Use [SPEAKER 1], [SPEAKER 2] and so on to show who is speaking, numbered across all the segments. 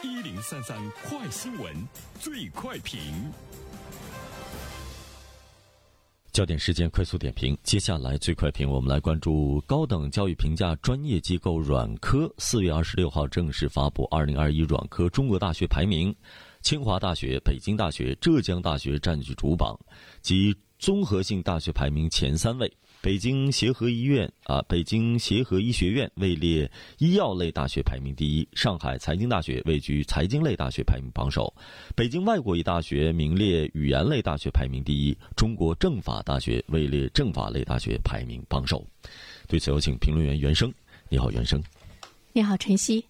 [SPEAKER 1] 一零三三快新闻，最快评。
[SPEAKER 2] 焦点时间快速点评，接下来最快评，我们来关注高等教育评价专业机构软科四月二十六号正式发布二零二一软科中国大学排名，清华大学、北京大学、浙江大学占据主榜，及综合性大学排名前三位。北京协和医院啊，北京协和医学院位列医药类大学排名第一，上海财经大学位居财经类大学排名榜首，北京外国语大学名列语言类大学排名第一，中国政法大学位列政法类大学排名榜首。对此，有请评论员袁生。你好，袁生。
[SPEAKER 3] 你好，晨曦。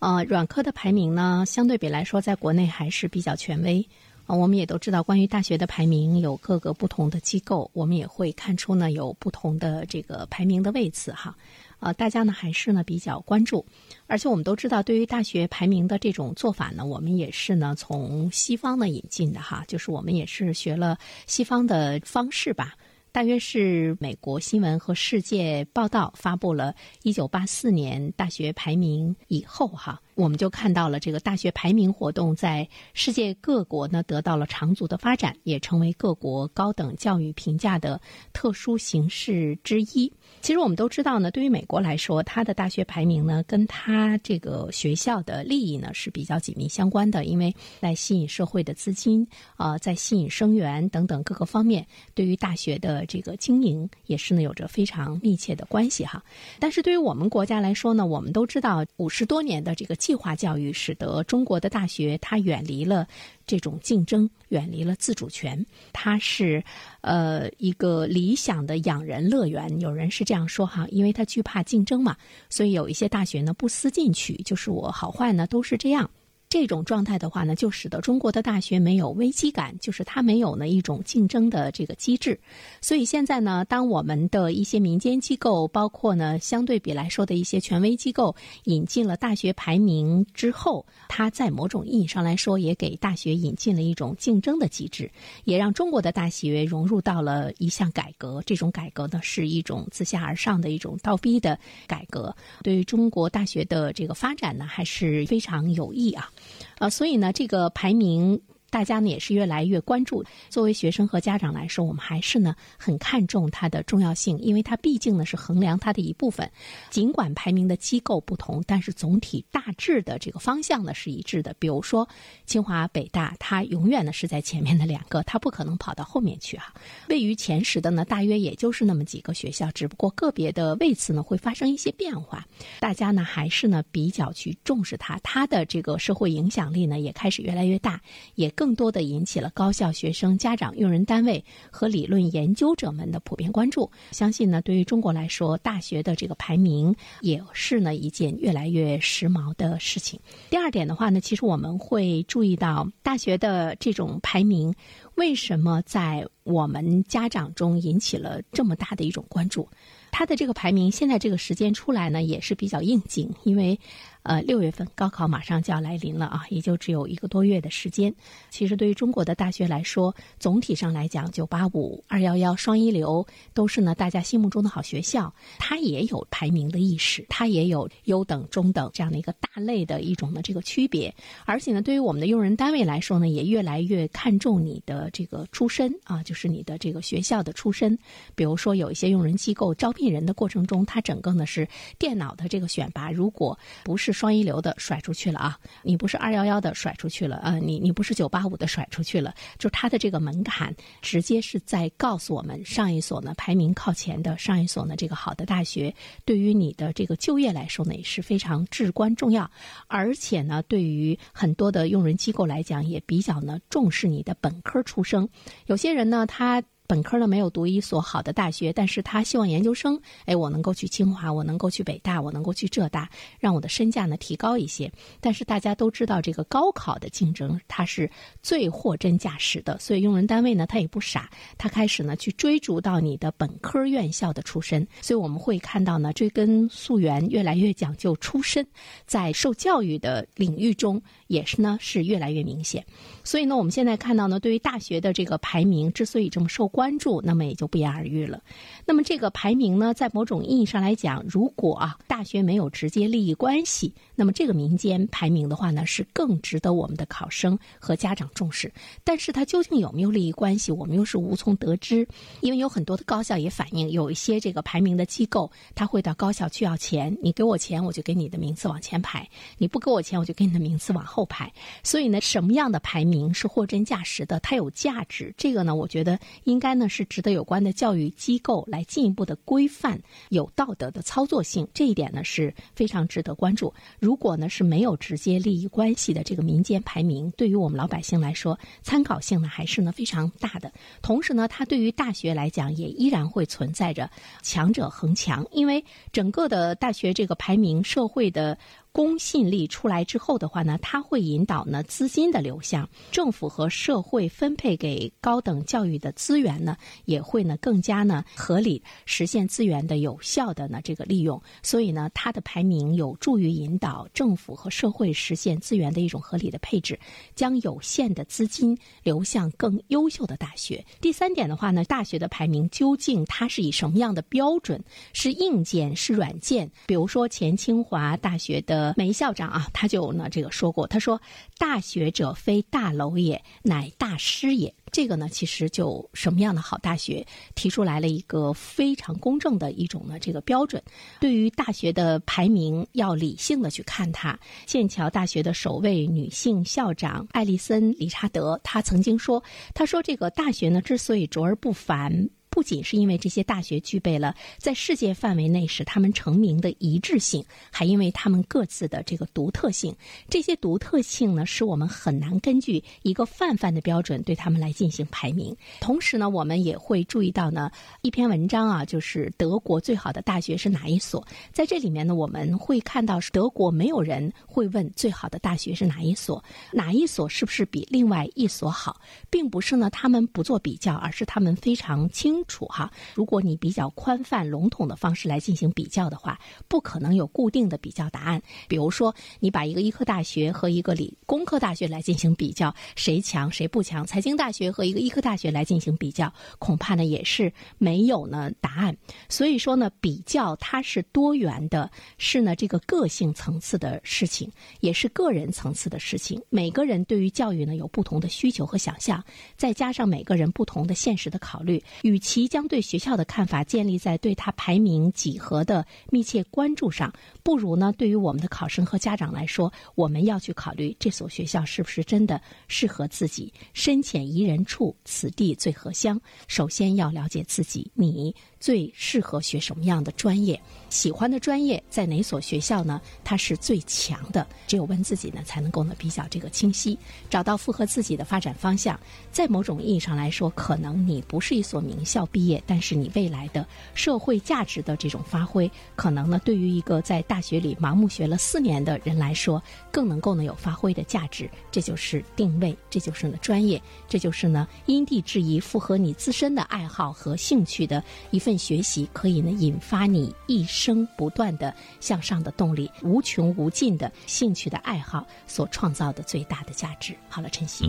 [SPEAKER 3] 呃，软科的排名呢，相对比来说，在国内还是比较权威。啊，我们也都知道，关于大学的排名有各个不同的机构，我们也会看出呢有不同的这个排名的位次哈。呃，大家呢还是呢比较关注，而且我们都知道，对于大学排名的这种做法呢，我们也是呢从西方呢引进的哈，就是我们也是学了西方的方式吧。大约是美国新闻和世界报道发布了1984年大学排名以后，哈，我们就看到了这个大学排名活动在世界各国呢得到了长足的发展，也成为各国高等教育评价的特殊形式之一。其实我们都知道呢，对于美国来说，它的大学排名呢跟它这个学校的利益呢是比较紧密相关的，因为在吸引社会的资金啊，在吸引生源等等各个方面，对于大学的。这个经营也是呢，有着非常密切的关系哈。但是对于我们国家来说呢，我们都知道五十多年的这个计划教育，使得中国的大学它远离了这种竞争，远离了自主权。它是呃一个理想的养人乐园，有人是这样说哈，因为他惧怕竞争嘛，所以有一些大学呢不思进取，就是我好坏呢都是这样。这种状态的话呢，就使得中国的大学没有危机感，就是它没有呢一种竞争的这个机制。所以现在呢，当我们的一些民间机构，包括呢相对比来说的一些权威机构，引进了大学排名之后，它在某种意义上来说，也给大学引进了一种竞争的机制，也让中国的大学融入到了一项改革。这种改革呢，是一种自下而上的一种倒逼的改革，对于中国大学的这个发展呢，还是非常有益啊。啊，所以呢，这个排名。大家呢也是越来越关注。作为学生和家长来说，我们还是呢很看重它的重要性，因为它毕竟呢是衡量它的一部分。尽管排名的机构不同，但是总体大致的这个方向呢是一致的。比如说清华、北大，它永远呢是在前面的两个，它不可能跑到后面去啊。位于前十的呢，大约也就是那么几个学校，只不过个别的位次呢会发生一些变化。大家呢还是呢比较去重视它，它的这个社会影响力呢也开始越来越大，也。更多的引起了高校、学生、家长、用人单位和理论研究者们的普遍关注。相信呢，对于中国来说，大学的这个排名也是呢一件越来越时髦的事情。第二点的话呢，其实我们会注意到大学的这种排名为什么在我们家长中引起了这么大的一种关注。它的这个排名现在这个时间出来呢，也是比较应景，因为。呃，六月份高考马上就要来临了啊，也就只有一个多月的时间。其实对于中国的大学来说，总体上来讲，九八五、二幺幺、双一流都是呢大家心目中的好学校。它也有排名的意识，它也有优等、中等这样的一个大类的一种的这个区别。而且呢，对于我们的用人单位来说呢，也越来越看重你的这个出身啊，就是你的这个学校的出身。比如说，有一些用人机构招聘人的过程中，它整个呢是电脑的这个选拔，如果不是双一流的甩出去了啊！你不是二幺幺的甩出去了啊！你你不是九八五的甩出去了，就他的这个门槛直接是在告诉我们，上一所呢排名靠前的上一所呢这个好的大学，对于你的这个就业来说呢也是非常至关重要，而且呢对于很多的用人机构来讲也比较呢重视你的本科出生，有些人呢他。本科呢没有读一所好的大学，但是他希望研究生，哎，我能够去清华，我能够去北大，我能够去浙大，让我的身价呢提高一些。但是大家都知道，这个高考的竞争它是最货真价实的，所以用人单位呢他也不傻，他开始呢去追逐到你的本科院校的出身。所以我们会看到呢，追根溯源，越来越讲究出身，在受教育的领域中也是呢是越来越明显。所以呢，我们现在看到呢，对于大学的这个排名之所以这么受。关注，那么也就不言而喻了。那么这个排名呢，在某种意义上来讲，如果啊大学没有直接利益关系，那么这个民间排名的话呢，是更值得我们的考生和家长重视。但是它究竟有没有利益关系，我们又是无从得知，因为有很多的高校也反映，有一些这个排名的机构，他会到高校去要钱，你给我钱，我就给你的名次往前排；你不给我钱，我就给你的名次往后排。所以呢，什么样的排名是货真价实的？它有价值，这个呢，我觉得应该该呢是值得有关的教育机构来进一步的规范，有道德的操作性，这一点呢是非常值得关注。如果呢是没有直接利益关系的这个民间排名，对于我们老百姓来说，参考性呢还是呢非常大的。同时呢，它对于大学来讲也依然会存在着强者恒强，因为整个的大学这个排名，社会的。公信力出来之后的话呢，它会引导呢资金的流向，政府和社会分配给高等教育的资源呢，也会呢更加呢合理，实现资源的有效的呢这个利用。所以呢，它的排名有助于引导政府和社会实现资源的一种合理的配置，将有限的资金流向更优秀的大学。第三点的话呢，大学的排名究竟它是以什么样的标准？是硬件是软件？比如说前清华大学的。梅校长啊，他就呢这个说过，他说：“大学者非大楼也，乃大师也。”这个呢，其实就什么样的好大学提出来了一个非常公正的一种呢这个标准。对于大学的排名，要理性的去看它。剑桥大学的首位女性校长艾丽森·理查德，她曾经说：“她说这个大学呢之所以卓而不凡。”不仅是因为这些大学具备了在世界范围内使他们成名的一致性，还因为他们各自的这个独特性。这些独特性呢，使我们很难根据一个泛泛的标准对他们来进行排名。同时呢，我们也会注意到呢，一篇文章啊，就是德国最好的大学是哪一所？在这里面呢，我们会看到德国没有人会问最好的大学是哪一所，哪一所是不是比另外一所好，并不是呢他们不做比较，而是他们非常清。处哈，如果你比较宽泛笼统的方式来进行比较的话，不可能有固定的比较答案。比如说，你把一个医科大学和一个理工科大学来进行比较，谁强谁不强？财经大学和一个医科大学来进行比较，恐怕呢也是没有呢答案。所以说呢，比较它是多元的，是呢这个个性层次的事情，也是个人层次的事情。每个人对于教育呢有不同的需求和想象，再加上每个人不同的现实的考虑，与其。即将对学校的看法建立在对他排名几何的密切关注上，不如呢？对于我们的考生和家长来说，我们要去考虑这所学校是不是真的适合自己。深浅宜人处，此地最合乡。首先要了解自己，你。最适合学什么样的专业？喜欢的专业在哪所学校呢？它是最强的。只有问自己呢，才能够呢比较这个清晰，找到符合自己的发展方向。在某种意义上来说，可能你不是一所名校毕业，但是你未来的社会价值的这种发挥，可能呢对于一个在大学里盲目学了四年的人来说，更能够呢有发挥的价值。这就是定位，这就是呢专业，这就是呢因地制宜、符合你自身的爱好和兴趣的一份。学习可以呢引发你一生不断的向上的动力，无穷无尽的兴趣的爱好所创造的最大的价值。好了，晨曦，